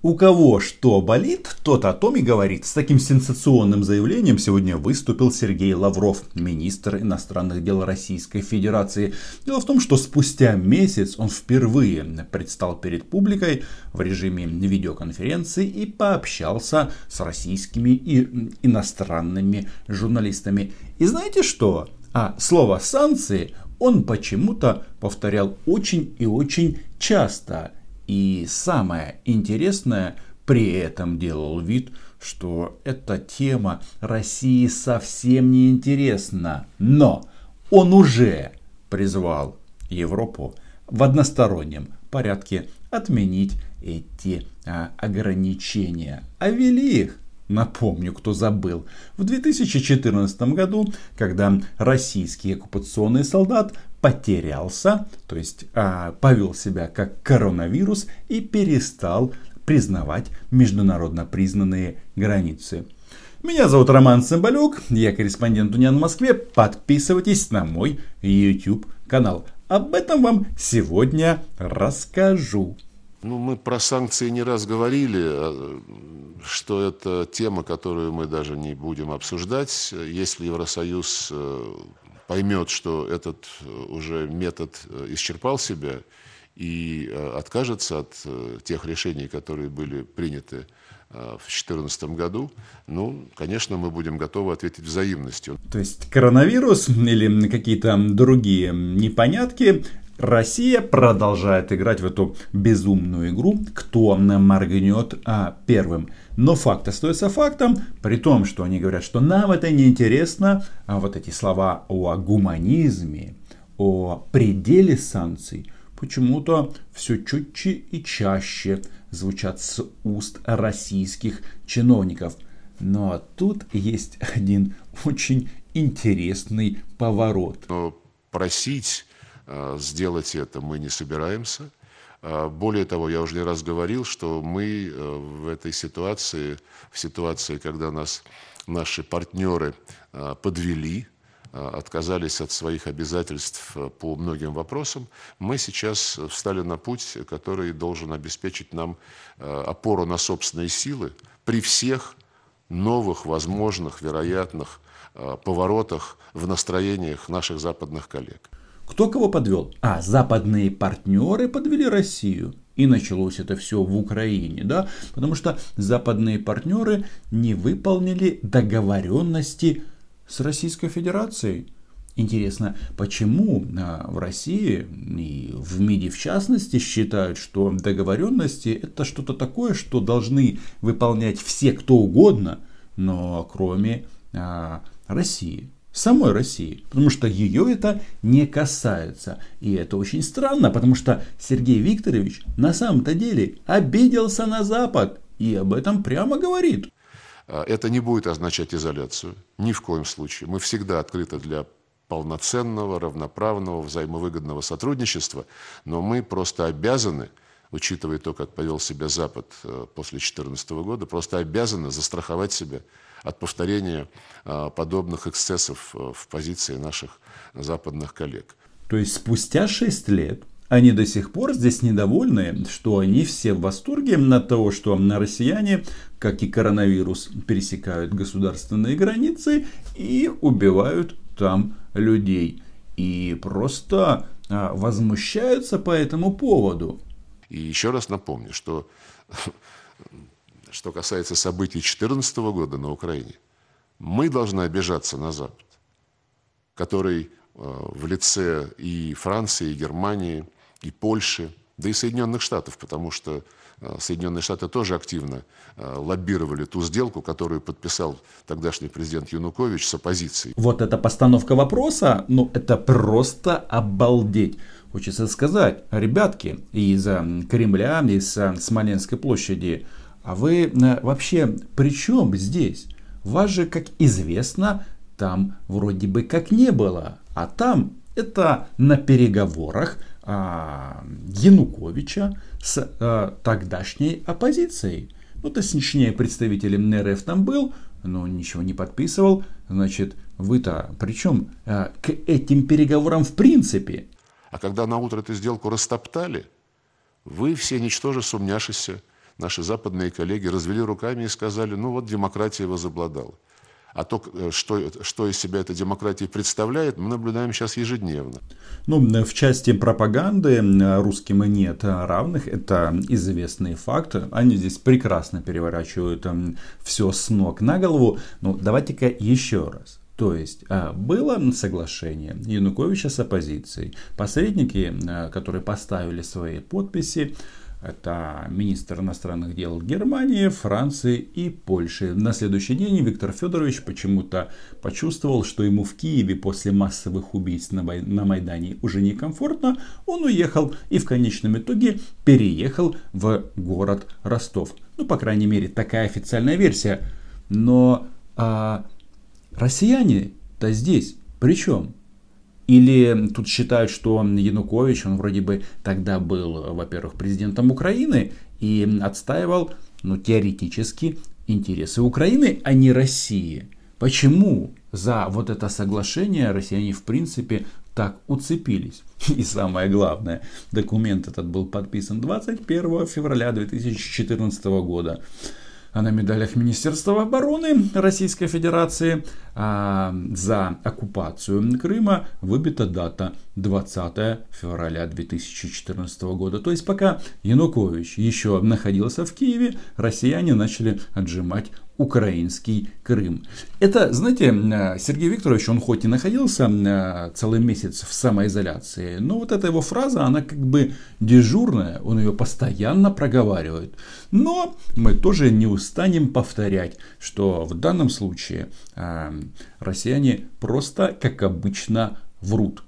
У кого что болит, тот о том и говорит. С таким сенсационным заявлением сегодня выступил Сергей Лавров, министр иностранных дел Российской Федерации. Дело в том, что спустя месяц он впервые предстал перед публикой в режиме видеоконференции и пообщался с российскими и иностранными журналистами. И знаете что? А слово санкции он почему-то повторял очень и очень часто – и самое интересное, при этом делал вид, что эта тема России совсем не интересна. Но он уже призвал Европу в одностороннем порядке отменить эти а, ограничения. А ввели их Напомню, кто забыл. В 2014 году, когда российский оккупационный солдат потерялся, то есть а, повел себя как коронавирус и перестал признавать международно признанные границы. Меня зовут Роман Цымбалюк, я корреспондент Униан в Москве. Подписывайтесь на мой YouTube канал. Об этом вам сегодня расскажу. Ну, мы про санкции не раз говорили, а, что это тема, которую мы даже не будем обсуждать. Если Евросоюз э, поймет, что этот э, уже метод э, исчерпал себя и откажется от тех решений, которые были приняты в 2014 году, ну, конечно, мы будем готовы ответить взаимностью. То есть коронавирус или какие-то другие непонятки Россия продолжает играть в эту безумную игру, кто моргнет а, первым. Но факт остается фактом, при том, что они говорят, что нам это не интересно, а вот эти слова о гуманизме, о пределе санкций, почему-то все чутче и чаще звучат с уст российских чиновников. Но тут есть один очень интересный поворот. Но просить сделать это мы не собираемся. Э, более того, я уже не раз говорил, что мы э, в этой ситуации, в ситуации, когда нас наши партнеры подвели, отказались от своих обязательств по многим вопросам, мы сейчас встали на путь, который должен обеспечить нам опору на собственные силы при всех новых, возможных, вероятных поворотах в настроениях наших западных коллег. Кто кого подвел? А, западные партнеры подвели Россию. И началось это все в Украине, да, потому что западные партнеры не выполнили договоренности с Российской Федерацией. Интересно, почему а, в России и в МИДе в частности считают, что договоренности это что-то такое, что должны выполнять все кто угодно, но кроме а, России самой России, потому что ее это не касается. И это очень странно, потому что Сергей Викторович на самом-то деле обиделся на Запад и об этом прямо говорит. А, это не будет означать изоляцию, ни в коем случае. Мы всегда открыты для полноценного, равноправного, взаимовыгодного сотрудничества, но мы просто обязаны, учитывая то, как повел себя Запад э, после 2014 года, просто обязаны застраховать себя от повторения а, подобных эксцессов э, в позиции наших западных коллег. То есть спустя 6 лет они до сих пор здесь недовольны, что они все в восторге от того, что на россияне, как и коронавирус, пересекают государственные границы и убивают там людей. И просто а, возмущаются по этому поводу. И еще раз напомню, что что касается событий 2014 года на Украине, мы должны обижаться на Запад, который э, в лице и Франции, и Германии, и Польши, да и Соединенных Штатов, потому что Соединенные Штаты тоже активно э, лоббировали ту сделку, которую подписал тогдашний президент Янукович с оппозицией. Вот эта постановка вопроса, ну это просто обалдеть. Хочется сказать, ребятки из Кремля, из Смоленской площади, а вы э, вообще при чем здесь? Вас же, как известно, там вроде бы как не было. А там это на переговорах Януковича с а, тогдашней оппозицией. Ну, точнее, представителем НРФ там был, но ничего не подписывал. Значит, вы-то причем а, к этим переговорам в принципе? А когда на утро эту сделку растоптали, вы все, ничтоже сумняшися, наши западные коллеги развели руками и сказали, ну вот демократия возобладала. А то, э, что, что из себя эта демократия представляет, мы наблюдаем сейчас ежедневно. Ну, в части пропаганды русским нет равных. Это известный факт. Они здесь прекрасно переворачивают все с ног на голову. Ну, давайте-ка еще раз. То есть было соглашение Януковича с оппозицией. Посредники, которые поставили свои подписи, это министр иностранных дел Германии, Франции и Польши. На следующий день Виктор Федорович почему-то почувствовал, что ему в Киеве после массовых убийств на, Майдане уже некомфортно. Он уехал и в конечном итоге переехал в город Ростов. Ну, по крайней мере, такая официальная версия. Но а, россияне-то здесь при чем? Или тут считают, что Янукович, он вроде бы тогда был, во-первых, президентом Украины и отстаивал, ну, теоретически, интересы Украины, а не России. Почему за вот это соглашение россияне в принципе так уцепились? И самое главное, документ этот был подписан 21 февраля 2014 года. А на медалях Министерства обороны Российской Федерации а, за оккупацию Крыма выбита дата 20 февраля 2014 года. То есть пока Янукович еще находился в Киеве, россияне начали отжимать украинский Крым. Это, знаете, э, Сергей Викторович, он хоть и находился э, целый месяц в самоизоляции, но вот эта его фраза, она как бы дежурная, он ее постоянно проговаривает. Но мы тоже не устанем повторять, что в данном случае э, россияне просто, как обычно, врут.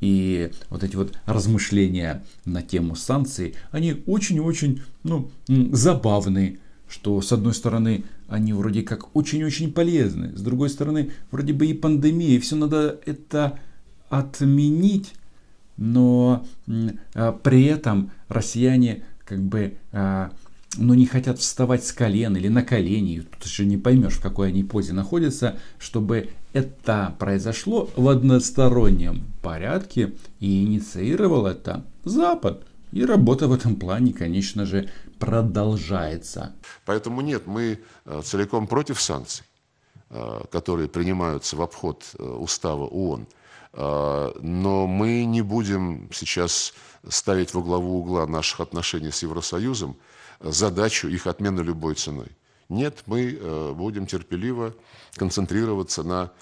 И вот эти вот размышления на тему санкций, они очень-очень ну, забавные что с одной стороны они вроде как очень-очень полезны, с другой стороны вроде бы и пандемия, и все надо это отменить, но а, при этом россияне как бы а, ну, не хотят вставать с колен или на колени, тут еще не поймешь, в какой они позе находятся, чтобы это произошло в одностороннем порядке и инициировал это Запад. И работа в этом плане, конечно же, продолжается. Поэтому нет, мы э, целиком против санкций, э, которые принимаются в обход э, устава ООН. Но мы не будем сейчас ставить во главу угла наших отношений с Евросоюзом задачу их отмены любой ценой. Нет, мы будем терпеливо концентрироваться на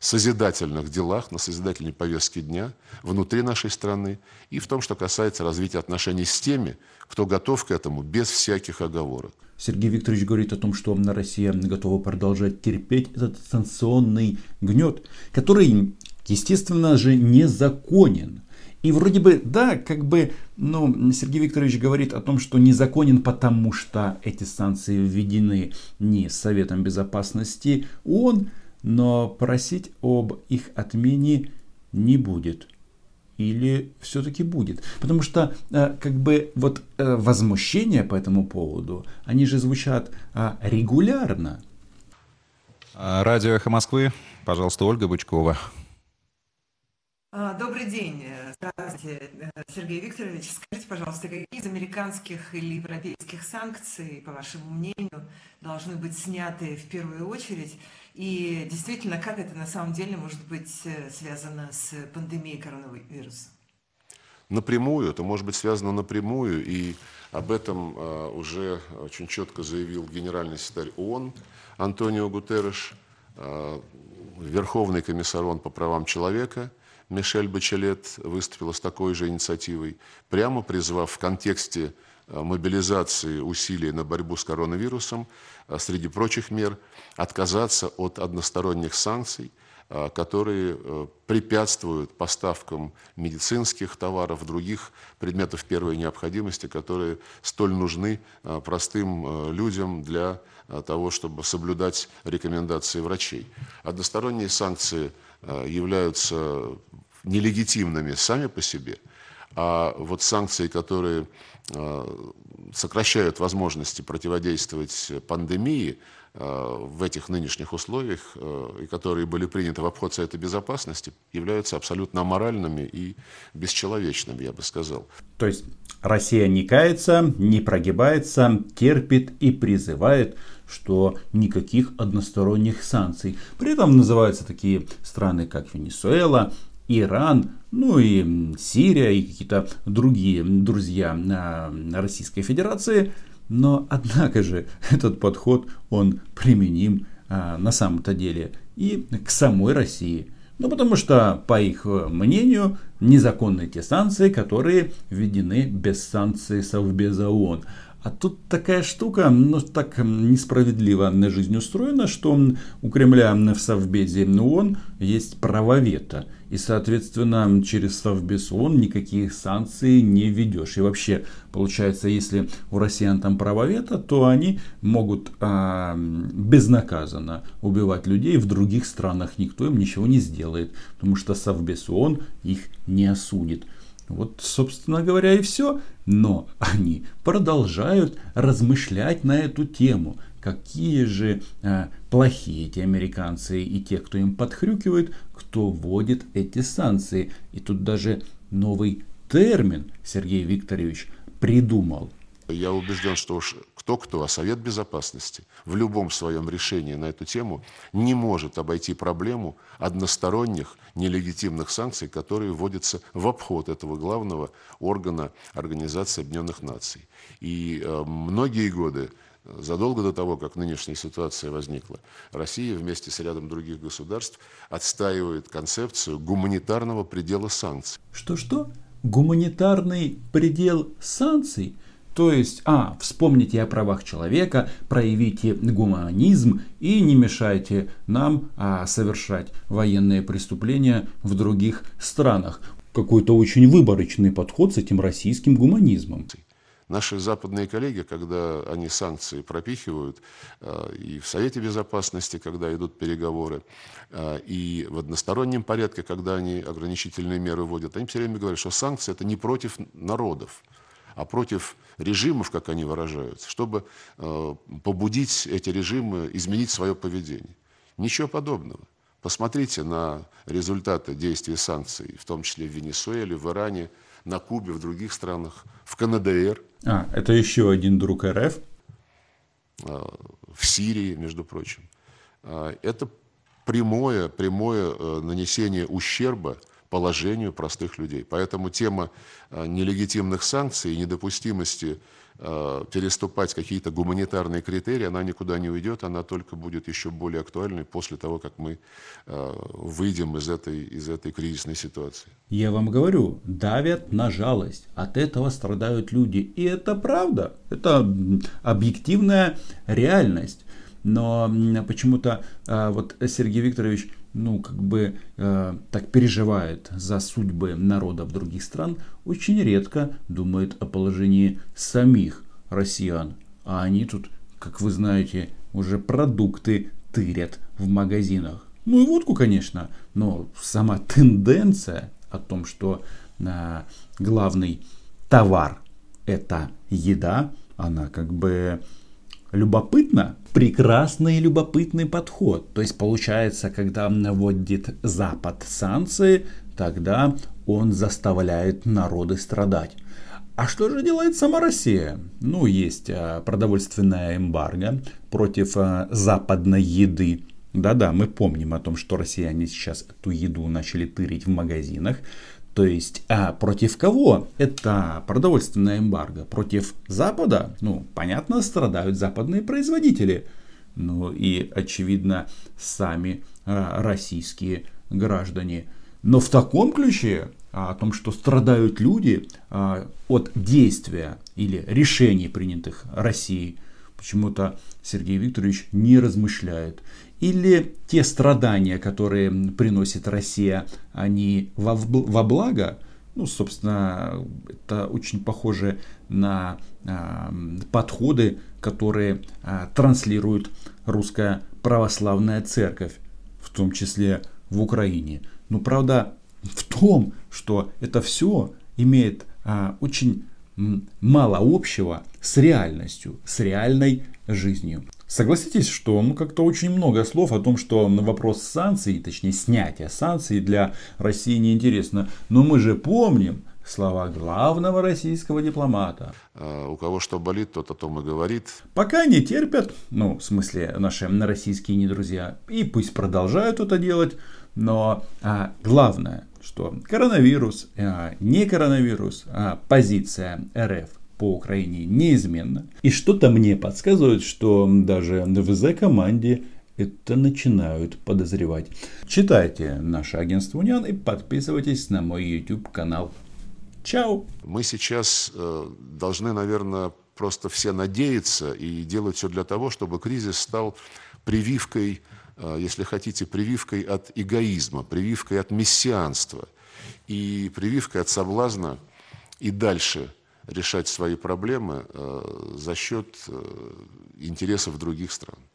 созидательных делах, на созидательной повестке дня внутри нашей страны и в том, что касается развития отношений с теми, кто готов к этому без всяких оговорок. Сергей Викторович говорит о том, что Россия готова продолжать терпеть этот санкционный гнет, который, естественно же, незаконен. И вроде бы, да, как бы, ну, Сергей Викторович говорит о том, что незаконен, потому что эти санкции введены не Советом Безопасности ООН, но просить об их отмене не будет. Или все-таки будет? Потому что э, как бы вот э, возмущения по этому поводу, они же звучат а, регулярно. Радио «Эхо Москвы». Пожалуйста, Ольга Бычкова. А, добрый день. Здравствуйте, Сергей Викторович. Скажите, пожалуйста, какие из американских или европейских санкций, по вашему мнению, должны быть сняты в первую очередь? И действительно, как это на самом деле может быть э, связано с пандемией коронавируса? Напрямую, это может быть связано напрямую, и об этом э, уже очень четко заявил генеральный секретарь ООН Антонио Гутерреш, э, Верховный комиссар ООН по правам человека Мишель Бачелет выступила с такой же инициативой, прямо призвав в контексте Э, мобилизации усилий на борьбу с коронавирусом, э, среди прочих мер, отказаться от односторонних санкций, э, которые препятствуют поставкам медицинских товаров, других предметов первой необходимости, которые столь нужны простым людям для того, чтобы соблюдать рекомендации врачей. Односторонние санкции являются нелегитимными сами по себе – А вот санкции, которые сокращают возможности противодействовать пандемии, Э, в этих нынешних условиях, э, и которые были приняты в обход Совета Безопасности, являются абсолютно аморальными и бесчеловечными, я бы сказал. То есть Россия не кается, не прогибается, терпит и призывает, что никаких односторонних санкций. При этом называются такие страны, как Венесуэла, Иран, ну и Сирия и какие-то другие друзья Российской Федерации – но, однако же, этот подход, он применим а, на самом-то деле и к самой России. Ну, потому что, по их мнению, незаконны те санкции, которые введены без санкций Совбеза ООН. А тут такая штука, ну так несправедливо на жизнь устроена, что у Кремля в Совбезе ООН есть право вето. И, соответственно, через Совбез ООН никаких санкций не ведешь. И вообще, получается, если у россиян там право вето, то они могут а, безнаказанно убивать людей в других странах. Никто им ничего не сделает, потому что Совбез их не осудит. Вот, собственно говоря, и все. Но они продолжают размышлять на эту тему. Какие же э, плохие эти американцы и те, кто им подхрюкивает, кто вводит эти санкции. И тут даже новый термин Сергей Викторович придумал. Я убежден, что уж кто-кто, а Совет Безопасности в любом своем решении на эту тему не может обойти проблему односторонних нелегитимных санкций, которые вводятся в обход этого главного органа Организации Объединенных Наций. И э, многие годы задолго до того, как нынешняя ситуация возникла, Россия вместе с рядом других государств отстаивает концепцию гуманитарного предела санкций. Что-что? Гуманитарный предел санкций – то есть, а, вспомните о правах человека, проявите гуманизм и не мешайте нам а, совершать военные преступления в других странах. Какой-то очень выборочный подход с этим российским гуманизмом. Наши западные коллеги, когда они санкции пропихивают, а, и в Совете Безопасности, когда идут переговоры, а, и в одностороннем порядке, когда они ограничительные меры вводят, они все время говорят, что санкции это не против народов, а против режимов, как они выражаются, чтобы э, побудить эти режимы изменить свое поведение. Ничего подобного. Посмотрите на результаты действий санкций, в том числе в Венесуэле, в Иране, на Кубе, в других странах, в КНДР. А, это еще один друг РФ? Э, в Сирии, между прочим. Э, это прямое, прямое нанесение ущерба положению простых людей. Поэтому тема э, нелегитимных санкций и недопустимости э, переступать какие-то гуманитарные критерии, она никуда не уйдет, она только будет еще более актуальной после того, как мы э, выйдем из этой, из этой кризисной ситуации. Я вам говорю, давят на жалость, от этого страдают люди. И это правда, это объективная реальность. Но почему-то вот Сергей Викторович ну, как бы э, так переживает за судьбы народов других стран, очень редко думает о положении самих россиян. А они тут, как вы знаете, уже продукты тырят в магазинах. Ну и водку, конечно, но сама тенденция о том, что э, главный товар это еда, она как бы любопытна, прекрасный любопытный подход. То есть получается, когда вводит Запад санкции, тогда он заставляет народы страдать. А что же делает сама Россия? Ну, есть а, продовольственная эмбарго против а, западной еды. Да-да, мы помним о том, что россияне сейчас эту еду начали тырить в магазинах. То есть, а против кого? Это продовольственная эмбарго. Против Запада? Ну, понятно, страдают западные производители. Ну и, очевидно, сами а, российские граждане. Но в таком ключе, а, о том, что страдают люди а, от действия или решений, принятых Россией, почему-то Сергей Викторович не размышляет. Или те страдания, которые приносит Россия, они во, во благо? Ну, собственно, это очень похоже на э, подходы, которые э, транслирует русская православная церковь, в том числе в Украине. Но правда в том, что это все имеет а, очень мало общего с реальностью, с реальной жизнью. Согласитесь, что ну, как-то очень много слов о том, что вопрос санкций, точнее снятия санкций для России неинтересно. Но мы же помним слова главного российского дипломата. А, у кого что болит, тот о том и говорит. Пока не терпят, ну, в смысле, наши российские недрузья, и пусть продолжают это делать, но а, главное, что коронавирус, а, не коронавирус, а позиция РФ по Украине неизменна. И что-то мне подсказывает, что даже в ЗК-команде это начинают подозревать. Читайте наше агентство Униан и подписывайтесь на мой YouTube канал. Чао! Мы сейчас э, должны, наверное, просто все надеяться и делать все для того, чтобы кризис стал прививкой, э, если хотите, прививкой от эгоизма, прививкой от мессианства и прививкой от соблазна и дальше решать свои проблемы э, за счет интересов других стран.